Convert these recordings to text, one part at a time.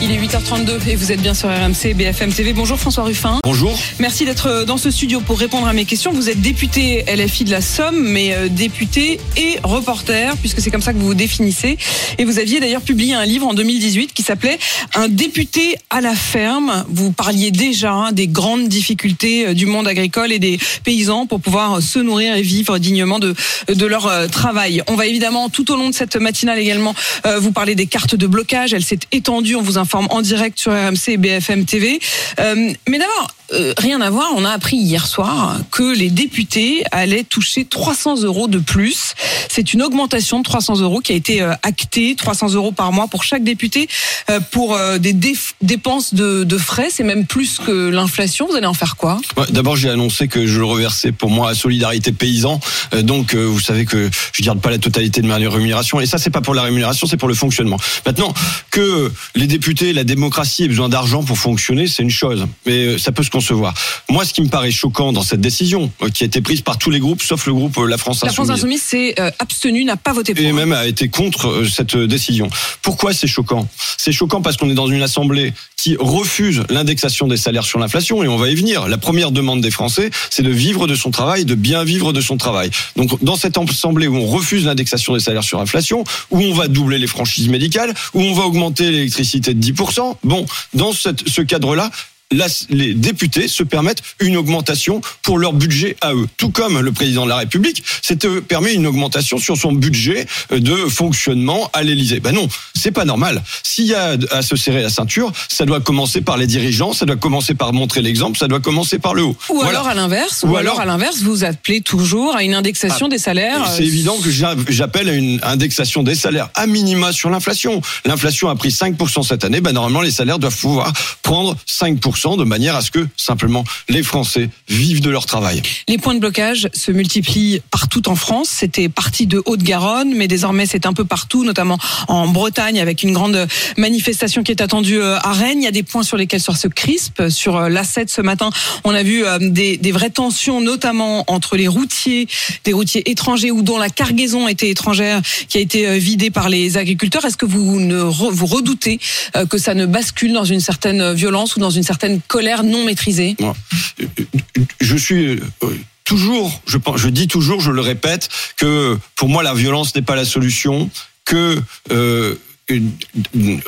Il est 8h32 et vous êtes bien sur RMC BFM TV. Bonjour François Ruffin. Bonjour. Merci d'être dans ce studio pour répondre à mes questions. Vous êtes député LFI de la Somme, mais euh, député et reporter, puisque c'est comme ça que vous vous définissez. Et vous aviez d'ailleurs publié un livre en 2018 qui s'appelait Un député à la ferme. Vous parliez déjà hein, des grandes difficultés euh, du monde agricole et des paysans pour pouvoir se nourrir et vivre dignement de, de leur euh, travail. On va évidemment tout au long de cette matinale également vous parler des cartes de blocage. Elle s'est étendue. On vous informe en direct sur RMC et BFM TV. Euh, mais d'abord, euh, rien à voir, on a appris hier soir que les députés allaient toucher 300 euros de plus. C'est une augmentation de 300 euros qui a été euh, actée, 300 euros par mois pour chaque député pour des dépenses de, frais. C'est même plus que l'inflation. Vous allez en faire quoi? D'abord, j'ai annoncé que je le reversais pour moi à Solidarité Paysan. Donc, vous savez que je garde pas la totalité de ma rémunération. Et ça, c'est pas pour la rémunération, c'est pour le fonctionnement. Maintenant, que les députés, la démocratie aient besoin d'argent pour fonctionner, c'est une chose. Mais ça peut se concevoir. Moi, ce qui me paraît choquant dans cette décision, euh, qui a été prise par tous les groupes, sauf le groupe euh, La France Insoumise. La France Insoumise s'est euh, abstenue, n'a pas voté pour. Et même a été contre cette décision. Pourquoi c'est choquant? C'est choquant parce qu'on est dans une assemblée qui refuse l'indexation des salaires sur l'inflation, et on va y venir. La première demande des Français, c'est de vivre de son travail, de bien vivre de son travail. Donc, dans cette assemblée où on refuse l'indexation des salaires sur l'inflation, où on va doubler les franchises médicales, où on va augmenter l'électricité de 10%, bon, dans cette, ce cadre-là, les députés se permettent une augmentation pour leur budget à eux. Tout comme le président de la République s'est permis une augmentation sur son budget de fonctionnement à l'Élysée. Ben non, c'est pas normal. S'il y a à se serrer la ceinture, ça doit commencer par les dirigeants, ça doit commencer par montrer l'exemple, ça doit commencer par le haut. Ou voilà. alors à l'inverse, ou, ou, alors, à l'inverse, vous appelez toujours à une indexation ah, des salaires. C'est évident que j'appelle à une indexation des salaires à minima sur l'inflation. L'inflation a pris 5% cette année, ben normalement les salaires doivent pouvoir prendre 5% de manière à ce que simplement les Français vivent de leur travail. Les points de blocage se multiplient partout en France. C'était parti de Haute-Garonne, mais désormais c'est un peu partout, notamment en Bretagne, avec une grande manifestation qui est attendue euh, à Rennes. Il y a des points sur lesquels se crispe. Sur euh, l'A7 ce matin, on a vu euh, des, vraies tensions, notamment entre les routiers, des routiers étrangers ou dont la cargaison était étrangère, qui a été vidée par les agriculteurs. Est-ce que vous vous redoutez que ça ne bascule dans une certaine violence ou dans une certaine colère non maîtrisée Je suis euh, toujours, je, je dis toujours, je le répète, que pour moi la violence n'est pas la solution, que euh,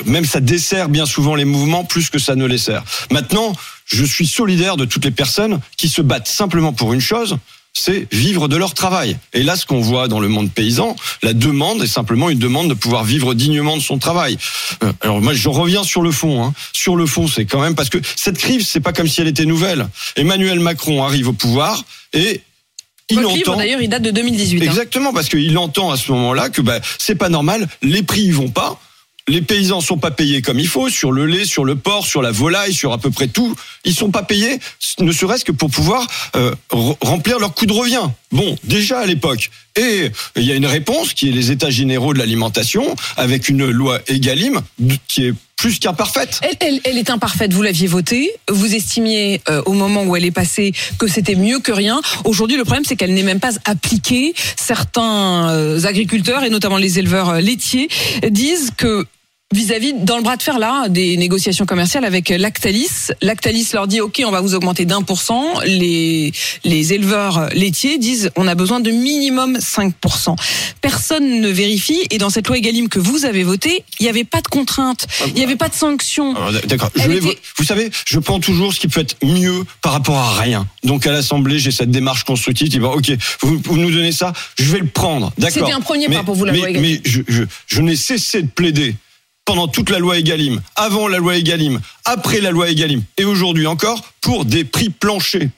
même ça dessert bien souvent les mouvements plus que ça ne les sert. Maintenant, je suis solidaire de toutes les personnes qui se battent simplement pour une chose, c'est vivre de leur travail. Et là, ce qu'on voit dans le monde paysan, la demande est simplement une demande de pouvoir vivre dignement de son travail. Euh, alors moi, je reviens sur le fond. Hein. Sur le fond, c'est quand même parce que cette crise, c'est pas comme si elle était nouvelle. Emmanuel Macron arrive au pouvoir et il entend. D'ailleurs, il date de 2018. Hein. Exactement, hein. parce qu'il entend à ce moment-là que bah, c'est pas normal, les prix ils vont pas les paysans sont pas payés comme il faut sur le lait, sur le porc, sur la volaille, sur à peu près tout. Ils sont pas payés, ne serait-ce que pour pouvoir euh, remplir leur coût de revient. Bon, déjà à l'époque. Et il y a une réponse qui est les États généraux de l'alimentation avec une loi Egalim qui est plus qu'imparfaite. Elle, est imparfaite. Vous l'aviez votée. Vous estimiez euh, au moment où elle est passée que c'était mieux que rien. Aujourd'hui, le problème, c'est qu'elle n'est même pas appliquée. Certains euh, agriculteurs et notamment les éleveurs laitiers disent que vis-à-vis dans le bras de fer là des négociations commerciales avec Lactalis. Lactalis leur dit OK, on va vous augmenter d'un pour cent. Les les éleveurs laitiers disent on a besoin de minimum 5% Personne ne vérifie et dans cette loi Egalim que vous avez votée, il n'y avait pas de contrainte, il n'y avait pas de sanction. Ah, d'accord. Était... Vous savez, je prends toujours ce qui peut être mieux par rapport à rien. Donc à l'Assemblée, j'ai cette démarche constructive qui va OK, vous, vous, nous donnez ça, je vais le prendre. D'accord. C'était un premier pas pour vous la mais, loi Egalim. Mais je, je, je n'ai cessé de plaider pendant toute la loi Egalim, avant la loi Egalim, après la loi Egalim, et aujourd'hui encore, pour des prix planchers.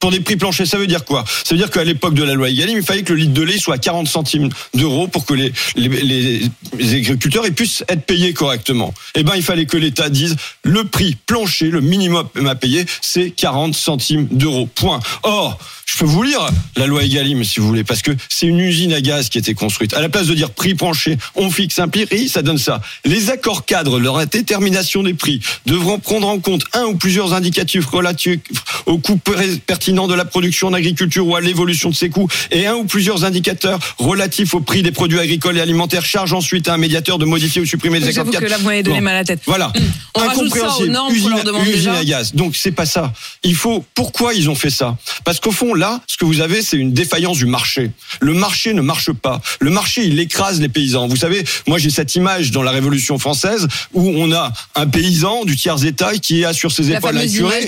Pour des prix planchers, ça veut dire quoi? Ça veut dire qu'à l'époque de la loi Egalim, il fallait que le litre de lait soit à 40 centimes d'euros pour que les, les, les, agriculteurs puissent être payés correctement. Eh ben, il fallait que l'État dise le prix plancher, le minimum à payer, c'est 40 centimes d'euros. Point. Or, Je peux vous lire la loi Egalim si vous voulez, parce que c'est une usine à gaz qui a été construite. À la place de dire prix plancher, on fixe un prix, ça donne ça. Les accords cadres, leur détermination des prix, devront prendre en compte un ou plusieurs indicatifs relatifs au coût pertinent de la production en agriculture ou à l'évolution de ses coûts, et un ou plusieurs indicateurs relatifs au prix des produits agricoles et alimentaires. Charge ensuite à un médiateur de modifier ou supprimer les accords cadres. que là, vous m'avez donné Bon. mal à la tête. Voilà. Hum. On rajoute ça aux Incompréhensible. usine, leur usine déjà. à gaz. Donc c'est pas ça. Il faut. Pourquoi ils ont fait ça? Parce qu'au fond là, ce que vous avez, c'est une défaillance du marché. Le marché ne marche pas. Le marché, il écrase les paysans. Vous savez, moi j'ai cette image dans la Révolution française où on a un paysan du tiers état qui a sur ses La épaules un curé.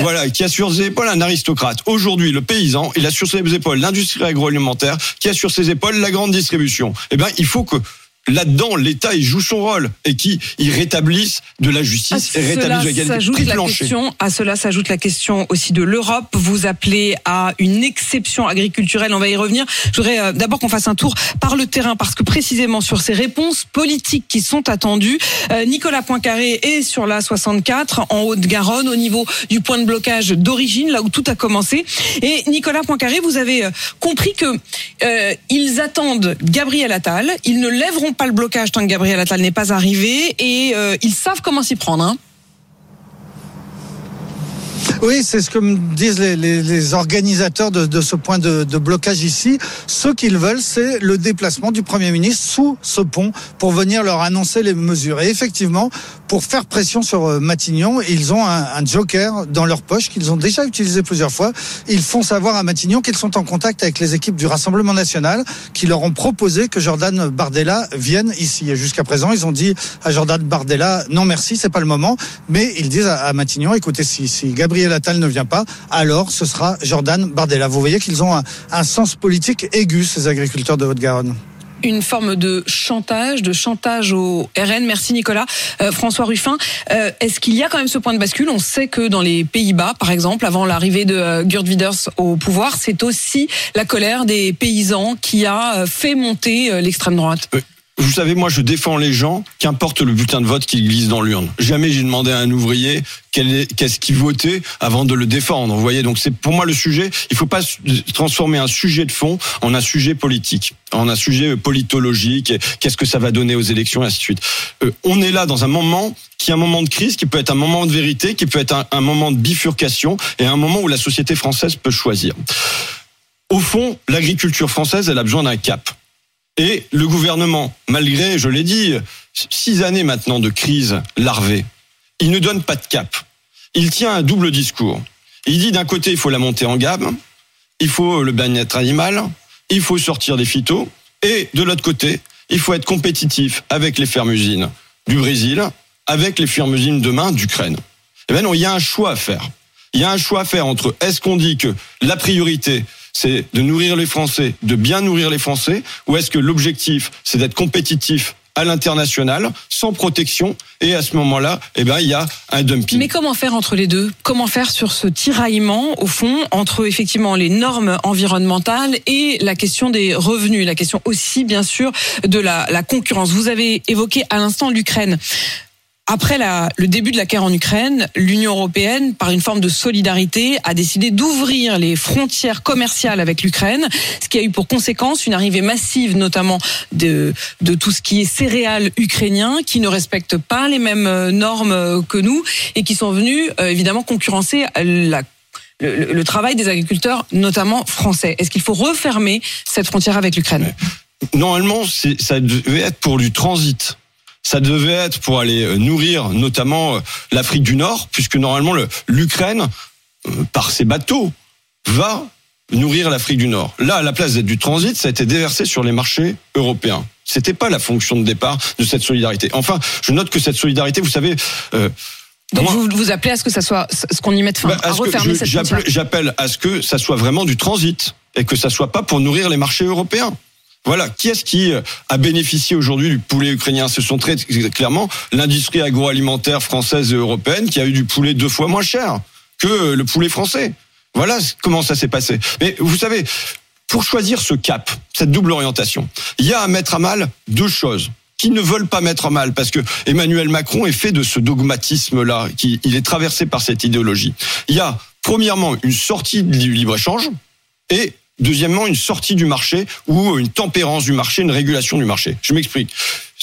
Voilà, qui a sur ses épaules un aristocrate. Aujourd'hui, le paysan, il a sur ses épaules l'industrie agroalimentaire, qui a sur ses épaules la grande distribution. Eh ben, il faut que là-dedans, l'État, il joue son rôle et qui il rétablisse de la À justice et cela rétablisse l'égalité. s'ajoute la question. À cela s'ajoute la question aussi de l'Europe. Vous appelez à une exception agriculturelle. On va y revenir. Je voudrais euh, d'abord qu'on fasse un tour par le terrain parce que précisément sur ces réponses politiques qui sont attendues, euh, Nicolas Poincaré est sur la 64 en Haute-Garonne au niveau du point de blocage d'origine, là où tout a commencé. Et Nicolas Poincaré, vous avez euh, compris que euh, ils attendent Gabriel Attal. Ils ne lèveront pas le blocage tant que Gabriel Attal n'est pas arrivé et euh, ils savent comment s'y prendre. Hein. Oui, c'est ce que me disent les, organisateurs de, de ce point de, de blocage ici. Ce qu'ils veulent, c'est le déplacement du Premier ministre sous ce pont pour venir leur annoncer les mesures. Et effectivement, pour faire pression sur euh, Matignon, ils ont un, joker dans leur poche qu'ils ont déjà utilisé plusieurs fois. Ils font savoir à Matignon qu'ils sont en contact avec les équipes du Rassemblement national qui leur ont proposé que Jordan Bardella vienne ici. Et jusqu'à présent, ils ont dit à Jordan Bardella non merci, c'est pas le moment. Mais ils disent à, Matignon, écoutez, si, si Gabriel Attal ne vient pas, alors ce sera Jordan Bardella. Vous voyez qu'ils ont un, un sens politique aigu, ces agriculteurs de Haute-Garonne. Une forme de chantage, de chantage au RN. Merci Nicolas. Euh, François Ruffin, euh, est-ce qu'il y a quand même ce point de bascule? On sait que dans les Pays-Bas, par exemple, avant l'arrivée de euh, Geert Wilders au pouvoir, c'est aussi la colère des paysans qui a euh, fait monter l'extrême droite. Vous savez, moi, je défends les gens, qu'importe le bulletin de vote qu'ils glissent dans l'urne. Jamais j'ai demandé à un ouvrier qu'est-ce qu'il votait avant de le défendre. Vous voyez, donc c'est pour moi le sujet. Il faut pas s- transformer un sujet de fond en un sujet politique, en un sujet politologique. et Qu'est-ce que ça va donner aux élections, et ainsi de suite. Euh, on est là dans un moment qui est un moment de crise, qui peut être un moment de vérité, qui peut être un, un moment de bifurcation et un moment où la société française peut choisir. Au fond, l'agriculture française, elle a besoin d'un cap. Et le gouvernement, malgré, je l'ai dit, six années maintenant de crise larvée, il ne donne pas de cap. Il tient un double discours. Il dit d'un côté, il faut la montée en gamme, il faut le bien-être animal, il faut sortir des phytos, et de l'autre côté, il faut être compétitif avec les fermes-usines du Brésil, avec les fermes-usines demain d'Ukraine. Eh bien non, il y a un choix à faire. Il y a un choix à faire entre est-ce qu'on dit que la priorité, c'est de nourrir les Français, de bien nourrir les Français, ou est-ce que l'objectif, c'est d'être compétitif à l'international, sans protection, et à ce moment-là, eh ben, il y a un dumping. Mais comment faire entre les deux? Comment faire sur ce tiraillement, au fond, entre effectivement les normes environnementales et la question des revenus, la question aussi, bien sûr, de la, la concurrence? Vous avez évoqué à l'instant l'Ukraine. Après la, le début de la guerre en Ukraine, l'Union européenne, par une forme de solidarité, a décidé d'ouvrir les frontières commerciales avec l'Ukraine, ce qui a eu pour conséquence une arrivée massive, notamment de, tout ce qui est céréales ukrainiens, qui ne respectent pas les mêmes euh, normes euh, que nous et qui sont venus euh, évidemment concurrencer le, le- travail des agriculteurs, notamment français. Est-ce qu'il faut refermer cette frontière avec l'Ukraine? Normalement, ça devait être pour du transit. Ça devait être pour aller euh, nourrir notamment euh, l'Afrique du Nord, puisque normalement le- l'Ukraine, euh, par ses bateaux, va nourrir l'Afrique du Nord. Là, à la place d'être du transit, ça a été déversé sur les marchés européens. C'était pas la fonction de départ de cette solidarité. Enfin, je note que cette solidarité, vous savez, euh, Donc moi- vous, vous appelez à ce que ça soit, ce qu'on y mette fin, bah, à que refermer. J'appelle à ce que ça soit vraiment du transit et que ça soit pas pour nourrir les marchés européens. Voilà, qui est-ce qui euh, a bénéficié aujourd'hui du poulet ukrainien? Ce sont très clairement l'industrie agroalimentaire française et européenne qui a eu du poulet deux fois moins cher que euh, le poulet français. Voilà comment ça s'est passé. Mais vous savez, pour choisir ce cap, cette double orientation, il y a à mettre à mal deux choses qui ne veulent pas mettre à mal, parce que Emmanuel Macron est fait de ce dogmatisme-là, qui il est traversé par cette idéologie. Il y a premièrement une sortie du libre-échange, et Deuxièmement, une sortie du marché ou une tempérance du marché, une régulation du marché. Je m'explique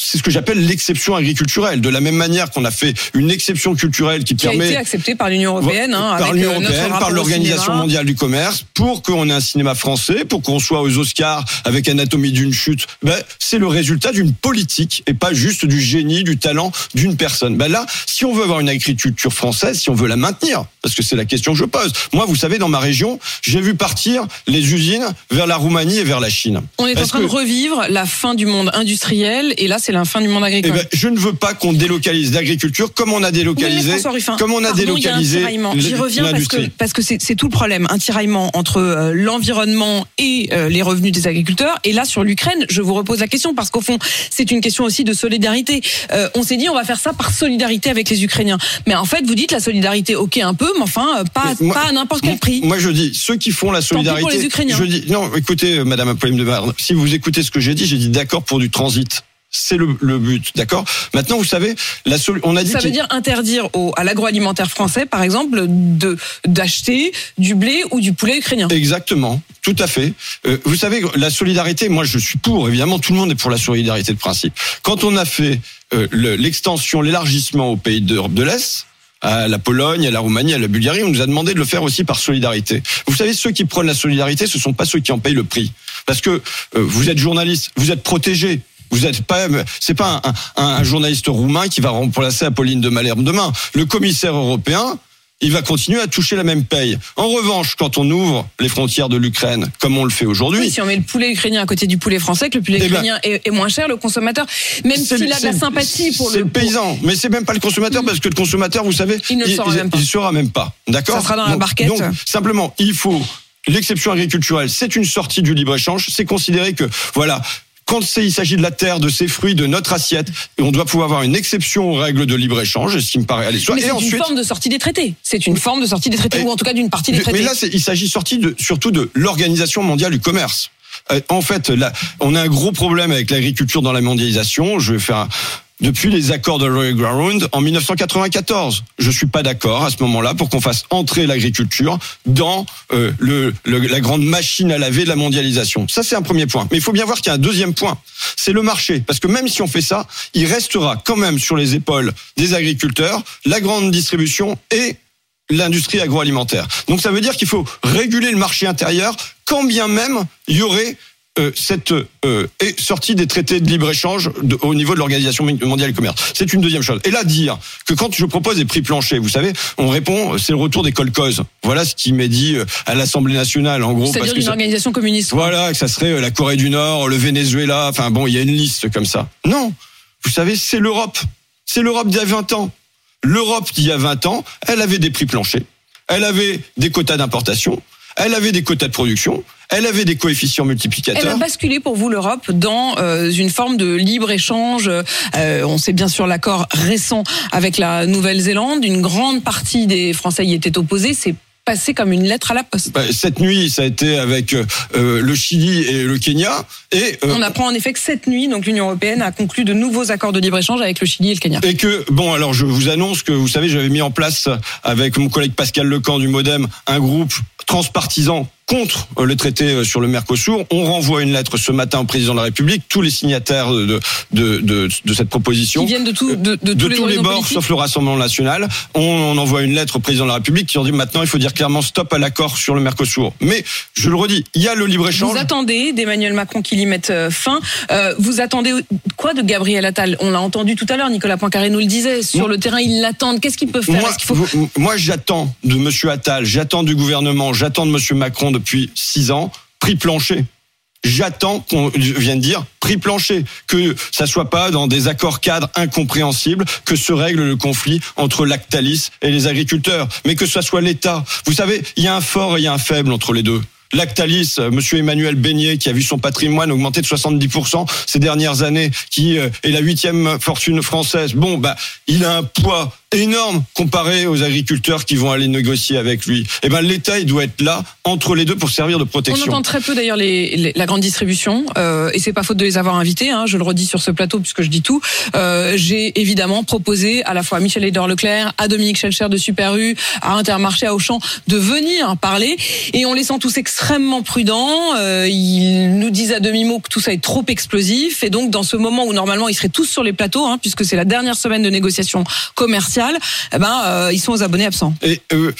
c'est ce que j'appelle l'exception agriculturelle. De la même manière qu'on a fait une exception culturelle qui, qui permet... a été acceptée par l'Union Européenne. Hein, par l'Union euh, Européenne, par l'Organisation mondiale du commerce, pour qu'on ait un cinéma français, pour qu'on soit aux Oscars avec Anatomie d'une chute. Ben, c'est le résultat d'une politique et pas juste du génie, du talent d'une personne. Ben là, si on veut avoir une agriculture française, si on veut la maintenir, parce que c'est la question que je pose. Moi, vous savez, dans ma région, j'ai vu partir les usines vers la Roumanie et vers la Chine. On est en train que- de revivre la fin du monde industriel et là c'est la fin du monde Eh agricole. ben, je ne veux pas qu'on délocalise l'agriculture comme on a Oui, délocalisé, Ruffin. comme on a Pardon, délocalisé. J'y reviens parce que l'industrie. parce que c'est c'est tout le problème, un tiraillement entre euh, l'environnement et euh, les revenus des agriculteurs. Et là sur l'Ukraine, je vous repose la question parce qu'au fond c'est une question aussi de solidarité. Euh, on s'est dit on va faire ça par solidarité avec les Ukrainiens, mais en fait vous dites la solidarité, ok un peu, mais enfin pas Mais moi- pas à n'importe quel prix. Moi, je dis, ceux qui font la solidarité. pour les Ukrainiens. Je dis, non, écoutez, Madame Apolline de Marne, si vous écoutez ce que j'ai dit, j'ai dit d'accord pour du transit. C'est le, le but, d'accord? Maintenant, vous savez, la on a dit Ça veut dire interdire au, à l'agroalimentaire français, par exemple, de d'acheter du blé ou du poulet ukrainien. Exactement, tout à fait. Euh, vous savez, la solidarité, moi je suis pour, évidemment, tout le monde est pour la solidarité de principe. Quand on a fait euh, le- l'extension, l'élargissement aux pays d'Europe de l'Est, à la Pologne, à la Roumanie, à la Bulgarie, on nous a demandé de le faire aussi par solidarité. Vous savez, ceux qui prônent la solidarité, ce sont pas ceux qui en payent le prix. Parce que euh, vous êtes journaliste, vous êtes protégé. Vous êtes pas, c'est pas un, un- un journaliste roumain qui va remplacer Apolline de Malherbe demain. Le commissaire européen, il va continuer à toucher la même paye. En revanche, quand on ouvre les frontières de l'Ukraine, comme on le fait aujourd'hui, Oui, si on met le poulet ukrainien à côté du poulet français, que le poulet Eh ben, ukrainien est, est moins cher, le consommateur, même s'il a de la sympathie pour c'est le, le paysan, mais c'est même pas le consommateur parce que le consommateur, vous savez, Il ne le saura même pas. il saura même pas. D'accord Ça sera dans la Donc- barquette. Donc simplement, il faut l'exception agriculturelle, c'est une sortie du libre échange. C'est considéré que voilà. Quand il s'agit de la terre, de ses fruits, de notre assiette, on doit pouvoir avoir une exception aux règles de libre échange, ce qui me paraît aller soi. Mais c'est une ensuite, forme de sortie des traités. C'est une forme de sortie des traités, Et- ou en tout cas d'une partie des mais traités. là, c'est- il s'agit de, surtout de l'Organisation mondiale du commerce. Euh, en fait, là, on a un gros problème avec l'agriculture dans la mondialisation. Je vais faire un- depuis les accords de Royal Ground en 1994. Je suis pas d'accord à ce moment-là pour qu'on fasse entrer l'agriculture dans euh, le, le- la grande machine à laver de la mondialisation. Ça, c'est un premier point. Mais il faut bien voir qu'il y a un deuxième point. C'est le marché. Parce que même si on fait ça, il restera quand même sur les épaules des agriculteurs la grande distribution et l'industrie agroalimentaire. Donc ça veut dire qu'il faut réguler le marché intérieur, quand bien même il y aurait euh, cette euh, sortie des traités de libre-échange de- au niveau de l'Organisation mondiale du commerce. C'est une deuxième chose. Et là, dire que quand je propose des prix planchers, vous savez, on répond, c'est le retour des colcos. Voilà ce qui m'est dit euh, à l'Assemblée nationale, en gros. C'est-à-dire une ça- organisation communiste. voilà, que ça serait euh, la Corée du Nord, le Venezuela, enfin bon, il y a une liste comme ça. Non, vous savez, c'est l'Europe. C'est l'Europe d'il y a 20 ans. L'Europe d'il y a 20 ans, elle avait des prix planchers, elle avait des quotas d'importation, elle avait des quotas de production, elle avait des coefficients Elle a multiplicateurs. basculé pour vous l'Europe dans euh, une forme de libre échange. Euh, on sait bien sûr l'accord récent avec la Nouvelle-Zélande. Une grande partie des Français y étaient opposés. C'est passé comme une lettre à la poste. Bah, Cette nuit, ça a été avec euh, euh, le Chili et le Kenya. Et, euh, On apprend en effet que cette nuit, donc l'Union européenne a conclu de nouveaux accords de libre échange avec le Chili et le Kenya. Et que, bon, alors je vous annonce que, vous savez, j'avais mis en place avec mon collègue Pascal Lecamp du Modem un groupe transpartisan contre euh, le traité euh, sur le Mercosur. On renvoie une lettre ce matin au président de la République, tous les signataires de, de, de, de cette proposition. Qui viennent de, tout, de, de de tous les, tous les horizons bords, politiques. sauf le Rassemblement national, on, on envoie une lettre au président de la République qui en dit maintenant il faut dire clairement stop à l'accord sur le Mercosur. Mais je le redis, il y a le libre échange. Vous attendez d'Emmanuel Macron qu'il y mette euh, fin. Euh, vous attendez quoi de Gabriel Attal? On l'a entendu tout à l'heure, Nicolas Poincaré nous le disait. Sur Moi- le terrain, ils l'attendent. Qu'est-ce qu'il peut faire? Moi, faut... moi, j'attends de Monsieur Attal, j'attends du gouvernement, j'attends de Monsieur Macron depuis six ans, prix plancher. J'attends qu'on vienne dire prix plancher, que ça soit pas dans des accords cadres incompréhensibles, que se règle le conflit entre Lactalis et les agriculteurs, mais que ça soit l'État. Vous savez, il y a un fort et il y a un faible entre les deux. Lactalis, euh, Monsieur Emmanuel Beignet, qui a vu son patrimoine augmenter de 70% ces dernières années, qui euh, est la huitième fortune française. Bon, bah, il a un poids énorme comparé aux agriculteurs qui vont aller négocier avec lui. Eh ben l'État il doit être là entre les deux pour servir de On protection. entend très peu d'ailleurs les, les- la grande distribution euh, et c'est pas faute de les avoir invités. Hein, je le redis sur ce plateau puisque je dis tout. Euh, J'ai évidemment proposé à la fois à Michel Edor Leclerc, à Dominique Schelcher de Super U, à Intermarché, à Auchan de venir parler et on les sent tous extrêmement prudents. Euh, ils nous disent à demi mot que tout ça est trop explosif et donc dans ce moment où normalement ils seraient tous sur les plateaux, hein, puisque c'est la dernière semaine de négociation eh ben euh, ils sont aux abonnés absents. Et euh,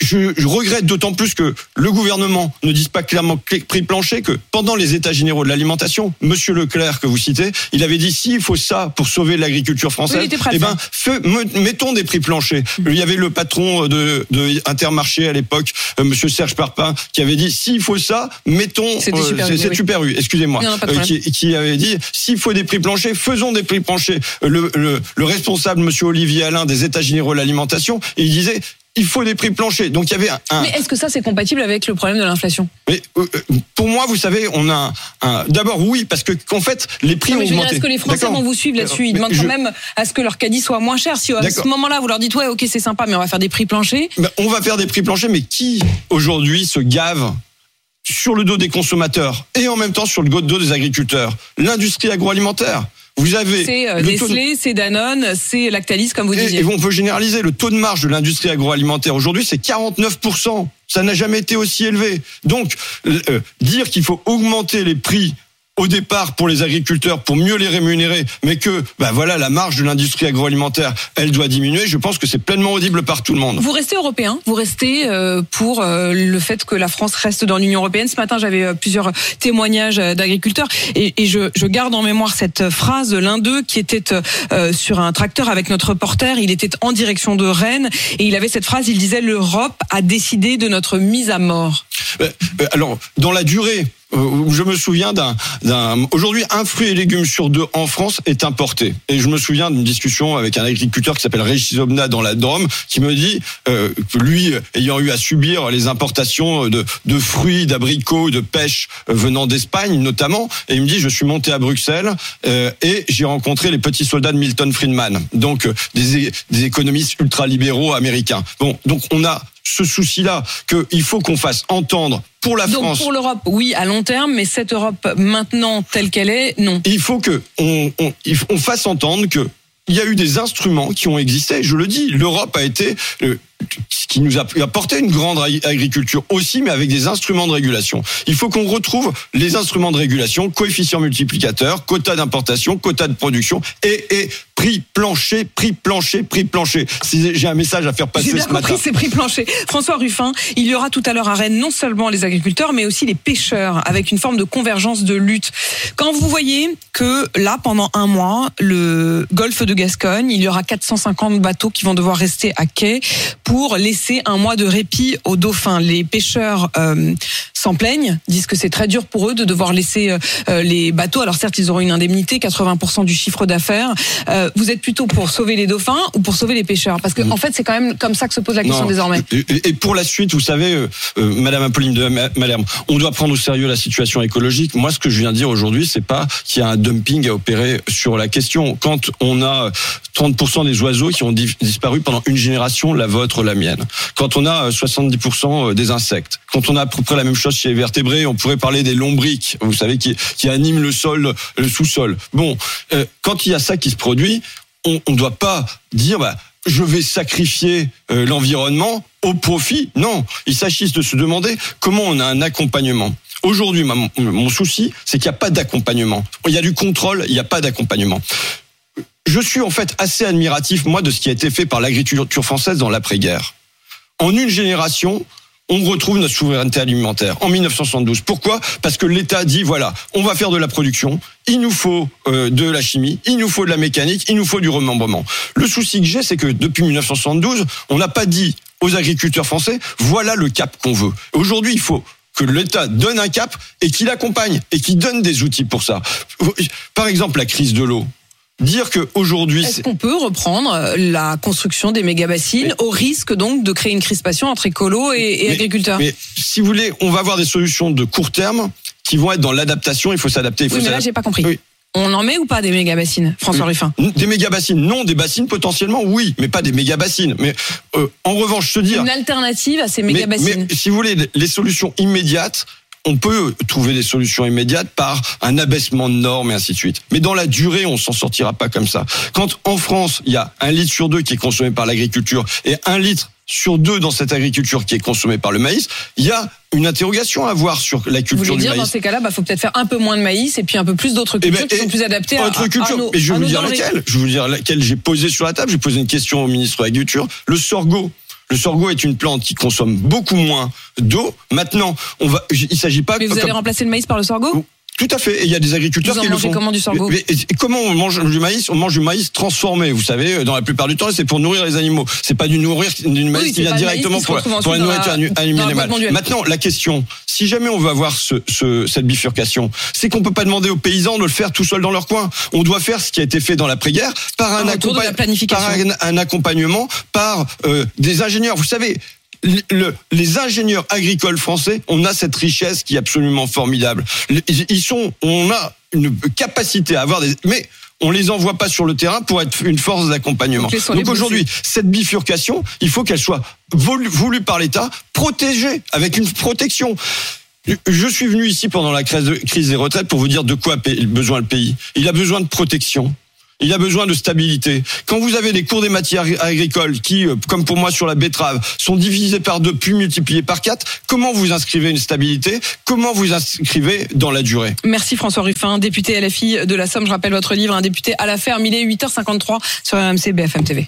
je, je regrette d'autant plus que le gouvernement ne dise pas clairement prix plancher que pendant les états généraux de l'alimentation, Monsieur Leclerc que vous citez, il avait dit s'il faut ça pour sauver l'agriculture française, Oui, eh ben feu- mettons des prix planchers. Il y avait le patron de, de Intermarché à l'époque, euh, Monsieur Serge Parpin, qui avait dit s'il faut ça, mettons C'était euh, Super c'est c'est oui. Super U, excusez-moi, qui, qui avait dit s'il faut des prix planchers, faisons des prix planchers. Le, le, le responsable, Monsieur Olivier Alain, des États généraux de l'alimentation, il disait il faut des prix planchers. Donc il y avait un. un- Mais est-ce que ça c'est compatible avec le problème de l'inflation? Mais, euh, euh, pour moi, vous savez, on a un. D'abord, oui, parce que qu'en fait, les prix Non, ont mais je augmenté. est-ce que les Français vont vous suivre là-dessus? Ils Mais demandent je- quand même à ce que leur caddie soit moins cher. Si à ce moment-là, vous leur dites, ouais, ok, c'est sympa, mais on va faire des prix planchers. Ben, on va faire des prix planchers, mais qui aujourd'hui se gave sur le dos des consommateurs et en même temps sur le dos des agriculteurs? L'industrie agroalimentaire? Vous avez C'est euh, taux de- Nestlé, c'est Danone, c'est Lactalis, comme vous Et, disiez. et on peut généraliser. Le taux de marge de l'industrie agroalimentaire aujourd'hui, c'est 49%. Ça n'a jamais été aussi élevé. Donc, euh, dire qu'il faut augmenter les prix au départ pour les agriculteurs pour mieux les rémunérer, mais que bah voilà la marge de l'industrie agroalimentaire, elle doit diminuer. Je pense que c'est pleinement audible par tout le monde. Vous restez européen, vous restez euh, pour euh, le fait que la France reste dans l'Union européenne? Ce matin, j'avais euh, plusieurs témoignages d'agriculteurs et, et je, je garde en mémoire cette phrase de l'un d'eux qui était euh, sur un tracteur avec notre reporter. Il était en direction de Rennes et il avait cette phrase. Il disait l'Europe a décidé de notre mise à mort. Alors, dans la durée, je me souviens d'un, d'un. Aujourd'hui, un fruit et légumes sur deux en France est importé. Et je me souviens d'une discussion avec un agriculteur qui s'appelle Régis Obna dans la Drôme, qui me dit, euh, que lui, euh, ayant eu à subir les importations de, de fruits, d'abricots, de pêche euh, venant d'Espagne notamment, et il me dit, je suis monté à Bruxelles euh, et j'ai rencontré les petits soldats de Milton Friedman, donc euh, des, des économistes ultralibéraux américains. Bon, donc on a ce souci-là qu'il faut qu'on fasse entendre pour la Donc France. pour l'Europe, oui, à long terme, mais cette Europe maintenant telle qu'elle est, non. Il faut que on, fasse entendre que il y a eu des instruments qui ont existé. Je le dis, l'Europe a été euh, ce qui nous a apporté une grande ag- agriculture aussi, mais avec des instruments de régulation. Il faut qu'on retrouve les instruments de régulation, coefficient multiplicateur, quota d'importation, quota de production et, et prix plancher, prix plancher, prix plancher. Si J'ai un message à faire passer J'ai bien ce matin. compris, c'est prix plancher. François Ruffin, il y aura tout à l'heure à Rennes non seulement les agriculteurs, mais aussi les pêcheurs, avec une forme de convergence de lutte. Quand vous voyez que là, pendant un mois, le golfe de Gascogne, il y aura 450 bateaux qui vont devoir rester à quai pour laisser un mois de répit aux dauphins. Les pêcheurs euh, s'en plaignent, disent que c'est très dur pour eux de devoir laisser euh, les bateaux. Alors certes, ils auront une indemnité, 80% du chiffre d'affaires. Euh, vous êtes plutôt pour sauver les dauphins ou pour sauver les pêcheurs? Parce que en fait, c'est quand même comme ça que se pose la question Non. désormais. Et, pour la suite, vous savez, euh, euh, Madame Apolline de Ma- Malherbe, on doit prendre au sérieux la situation écologique. Moi, ce que je viens de dire aujourd'hui, c'est pas qu'il y a un dumping à opérer sur la question. Quand on a 30% des oiseaux qui ont di- disparu pendant une génération, la vôtre, la mienne. Quand on a euh, 70% des insectes. Quand on a à peu près la même chose chez les vertébrés, on pourrait parler des lombriques, vous savez, qui, qui animent le sol, le sous-sol. Bon, euh, quand il y a ça qui se produit, on ne doit pas dire bah, je vais sacrifier euh, l'environnement au profit. Non, il s'agit de se demander comment on a un accompagnement. Aujourd'hui, mon souci, c'est qu'il n'y a pas d'accompagnement. Il y a du contrôle, il n'y a pas d'accompagnement. Je suis en fait assez admiratif, moi, de ce qui a été fait par l'agriculture française dans l'après-guerre. En une génération, on retrouve notre souveraineté alimentaire en 1972. Pourquoi? Parce que l'État dit voilà, on va faire de la production, il nous faut euh, de la chimie, il nous faut de la mécanique, il nous faut du remembrement. Le souci que j'ai, c'est que depuis 1972, on n'a pas dit aux agriculteurs français voilà le cap qu'on veut. Aujourd'hui, il faut que l'État donne un cap et qu'il accompagne et qu'il donne des outils pour ça. Par exemple, la crise de l'eau. Dire qu'aujourd'hui, Est-ce qu'on peut reprendre euh, la construction des méga-bassines au risque donc de créer une crispation entre écolos et, et Mais- agriculteurs? Mais si vous voulez, on va avoir des solutions de court terme qui vont être dans l'adaptation. Il faut s'adapter. Il faut Oui, mais là, j'ai pas compris. Oui. On en met ou pas des méga bassines, François Ruffin? Des méga bassines, non. Des bassines potentiellement, oui, mais pas des méga bassines. Mais euh, en revanche, te dire. Une alternative à ces méga mais, bassines. mais si vous voulez, les solutions immédiates. On peut trouver des solutions immédiates par un abaissement de normes et ainsi de suite. Mais dans la durée, on s'en sortira pas comme ça. Quand en France, il y a un litre sur deux qui est consommé par l'agriculture et un litre sur deux dans cette agriculture qui est consommée par le maïs, il y a une interrogation à avoir sur la Vous culture voulez du dire, maïs. dans ces cas-là, bah, faut peut-être faire un peu moins de maïs et puis un peu plus d'autres Eh cultures ben, qui sont plus adaptées à, à- à culture. nos, et je à vais vous dire laquelle. Je vais vous dire laquelle j'ai posé sur la table. J'ai posé une question au ministre de l'Agriculture. Le sorgho. Le sorgho est une plante qui consomme beaucoup moins d'eau. Maintenant, on va. Il s'agit pas. Mais vous comme- allez remplacer le maïs par le sorgho? Tout à fait. Et il y a des agriculteurs Vous en qui le font. comment du sorgho Mais- mais comment on mange du maïs? On mange du maïs transformé. Vous savez, dans la plupart du temps, c'est pour nourrir les animaux. C'est pas du nourrir du maïs qui vient directement qui pour, pour la nourriture animale. Maintenant, la question, si jamais on veut avoir ce, ce- cette bifurcation, c'est qu'on peut pas demander aux paysans de le faire tout seul dans leur coin. On doit faire ce qui a été fait dans l'après-guerre par un, accompagn- par un, un accompagnement, par euh, des ingénieurs. Vous savez. Le- le- les ingénieurs agricoles français, on a cette richesse qui est absolument formidable. Le- Ils sont, on a une capacité à avoir des, mais on les envoie pas sur le terrain pour être une force d'accompagnement. Donc, Donc aujourd'hui, cette bifurcation, il faut qu'elle soit voulue, par l'État, protégée avec une protection. Je suis venu ici pendant la crise crise des retraites pour vous dire de quoi a besoin le pays. Il a besoin de protection. Il a besoin de stabilité. Quand vous avez des cours des matières agricoles qui, euh, comme pour moi sur la betterave, sont divisés par deux puis multipliés par quatre, comment vous inscrivez une stabilité? Comment vous inscrivez dans la durée? Merci François Ruffin, député LFI de la Somme. Je rappelle votre livre, un député à la ferme. Il est 8h53 sur RMC BFM TV.